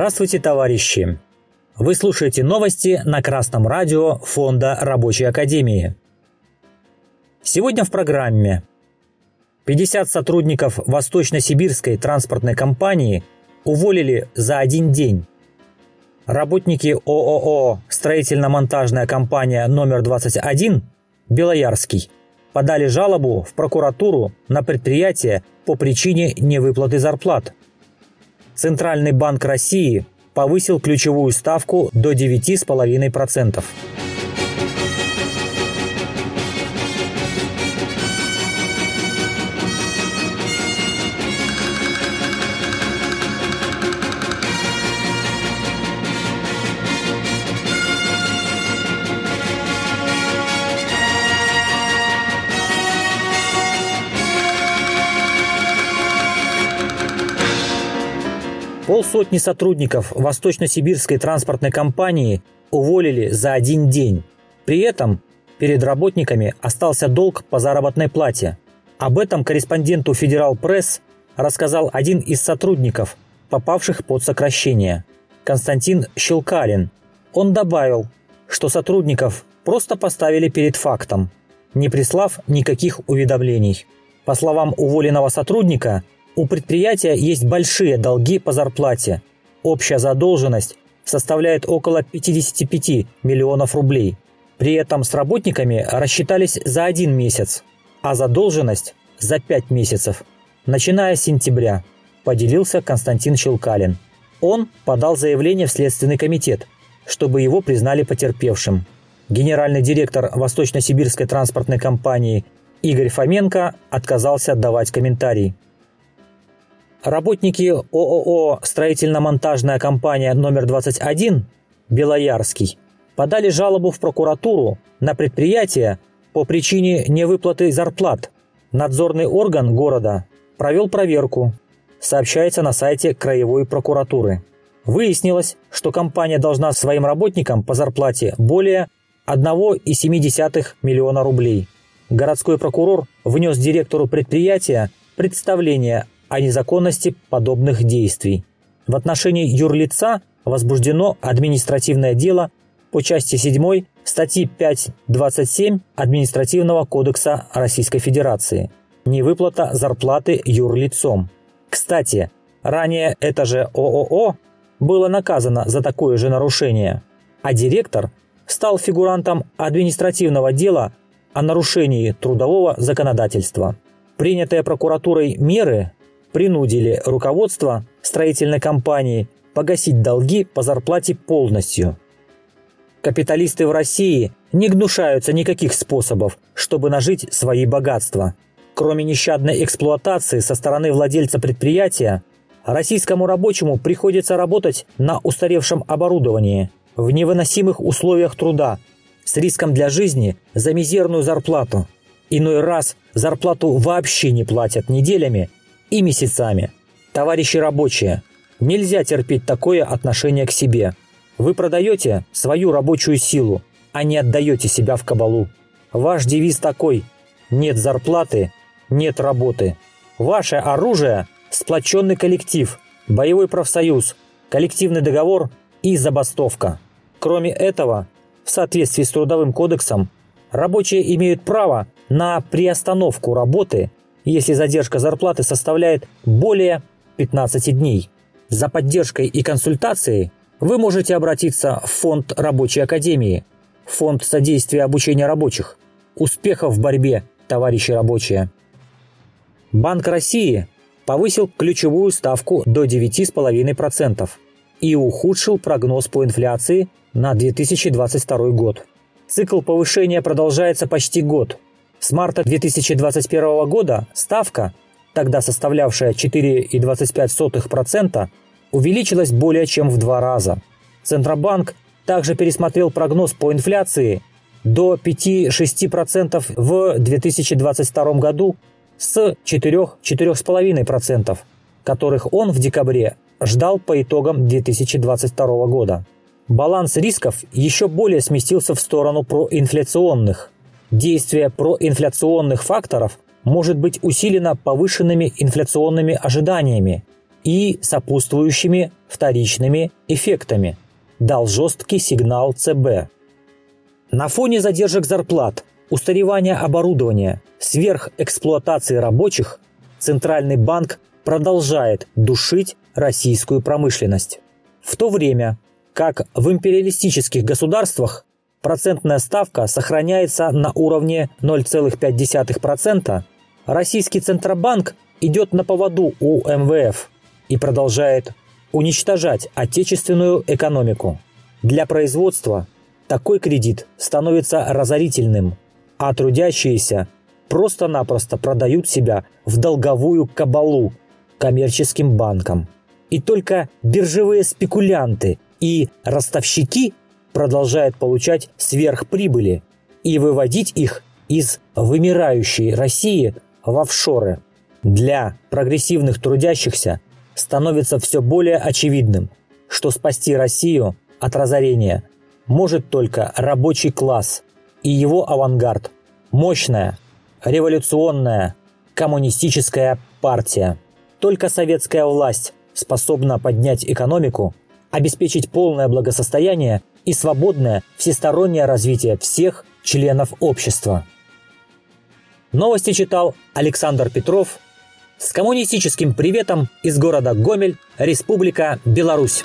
Здравствуйте, товарищи! Вы слушаете новости на Красном радио Фонда Рабочей Академии. Сегодня в программе 50 сотрудников Восточно-Сибирской транспортной компании уволили за один день. Работники ООО «Строительно-монтажная компания номер 21» Белоярский подали жалобу в прокуратуру на предприятие по причине невыплаты зарплат. Центральный банк России повысил ключевую ставку до 9,5%. Полсотни сотрудников Восточно-Сибирской транспортной компании уволили за один день. При этом перед работниками остался долг по заработной плате. Об этом корреспонденту Федерал Пресс рассказал один из сотрудников, попавших под сокращение – Константин Щелкалин. Он добавил, что сотрудников просто поставили перед фактом, не прислав никаких уведомлений. По словам уволенного сотрудника – у предприятия есть большие долги по зарплате. Общая задолженность составляет около 55 миллионов рублей. При этом с работниками рассчитались за один месяц, а задолженность за 5 месяцев, начиная с сентября, поделился Константин Щелкалин. Он подал заявление в Следственный комитет, чтобы его признали потерпевшим. Генеральный директор Восточно-Сибирской транспортной компании Игорь Фоменко отказался давать комментарий. Работники ООО «Строительно-монтажная компания номер 21» Белоярский подали жалобу в прокуратуру на предприятие по причине невыплаты зарплат. Надзорный орган города провел проверку, сообщается на сайте Краевой прокуратуры. Выяснилось, что компания должна своим работникам по зарплате более 1,7 миллиона рублей. Городской прокурор внес директору предприятия представление о незаконности подобных действий. В отношении юрлица возбуждено административное дело по части 7 статьи 5.27 Административного кодекса Российской Федерации «Невыплата зарплаты юрлицом». Кстати, ранее это же ООО было наказано за такое же нарушение, а директор стал фигурантом административного дела о нарушении трудового законодательства. Принятые прокуратурой меры принудили руководство строительной компании погасить долги по зарплате полностью. Капиталисты в России не гнушаются никаких способов, чтобы нажить свои богатства. Кроме нещадной эксплуатации со стороны владельца предприятия, российскому рабочему приходится работать на устаревшем оборудовании, в невыносимых условиях труда, с риском для жизни за мизерную зарплату. Иной раз зарплату вообще не платят неделями и месяцами. Товарищи рабочие, нельзя терпеть такое отношение к себе. Вы продаете свою рабочую силу, а не отдаете себя в кабалу. Ваш девиз такой – нет зарплаты, нет работы. Ваше оружие – сплоченный коллектив, боевой профсоюз, коллективный договор и забастовка. Кроме этого, в соответствии с Трудовым кодексом, рабочие имеют право на приостановку работы если задержка зарплаты составляет более 15 дней. За поддержкой и консультацией вы можете обратиться в Фонд Рабочей Академии, Фонд содействия обучения рабочих. Успехов в борьбе, товарищи рабочие! Банк России повысил ключевую ставку до 9,5% и ухудшил прогноз по инфляции на 2022 год. Цикл повышения продолжается почти год – с марта 2021 года ставка, тогда составлявшая 4,25%, увеличилась более чем в два раза. Центробанк также пересмотрел прогноз по инфляции до 5-6% в 2022 году с 4-4,5%, которых он в декабре ждал по итогам 2022 года. Баланс рисков еще более сместился в сторону проинфляционных – Действие проинфляционных факторов может быть усилено повышенными инфляционными ожиданиями и сопутствующими вторичными эффектами, дал жесткий сигнал ЦБ. На фоне задержек зарплат, устаревания оборудования, сверхэксплуатации рабочих, Центральный банк продолжает душить российскую промышленность. В то время как в империалистических государствах процентная ставка сохраняется на уровне 0,5%, российский Центробанк идет на поводу у МВФ и продолжает уничтожать отечественную экономику. Для производства такой кредит становится разорительным, а трудящиеся просто-напросто продают себя в долговую кабалу коммерческим банкам. И только биржевые спекулянты и ростовщики продолжают получать сверхприбыли и выводить их из вымирающей России в офшоры. Для прогрессивных трудящихся становится все более очевидным, что спасти Россию от разорения может только рабочий класс и его авангард – мощная, революционная, коммунистическая партия. Только советская власть способна поднять экономику обеспечить полное благосостояние и свободное всестороннее развитие всех членов общества. Новости читал Александр Петров с коммунистическим приветом из города Гомель, Республика Беларусь.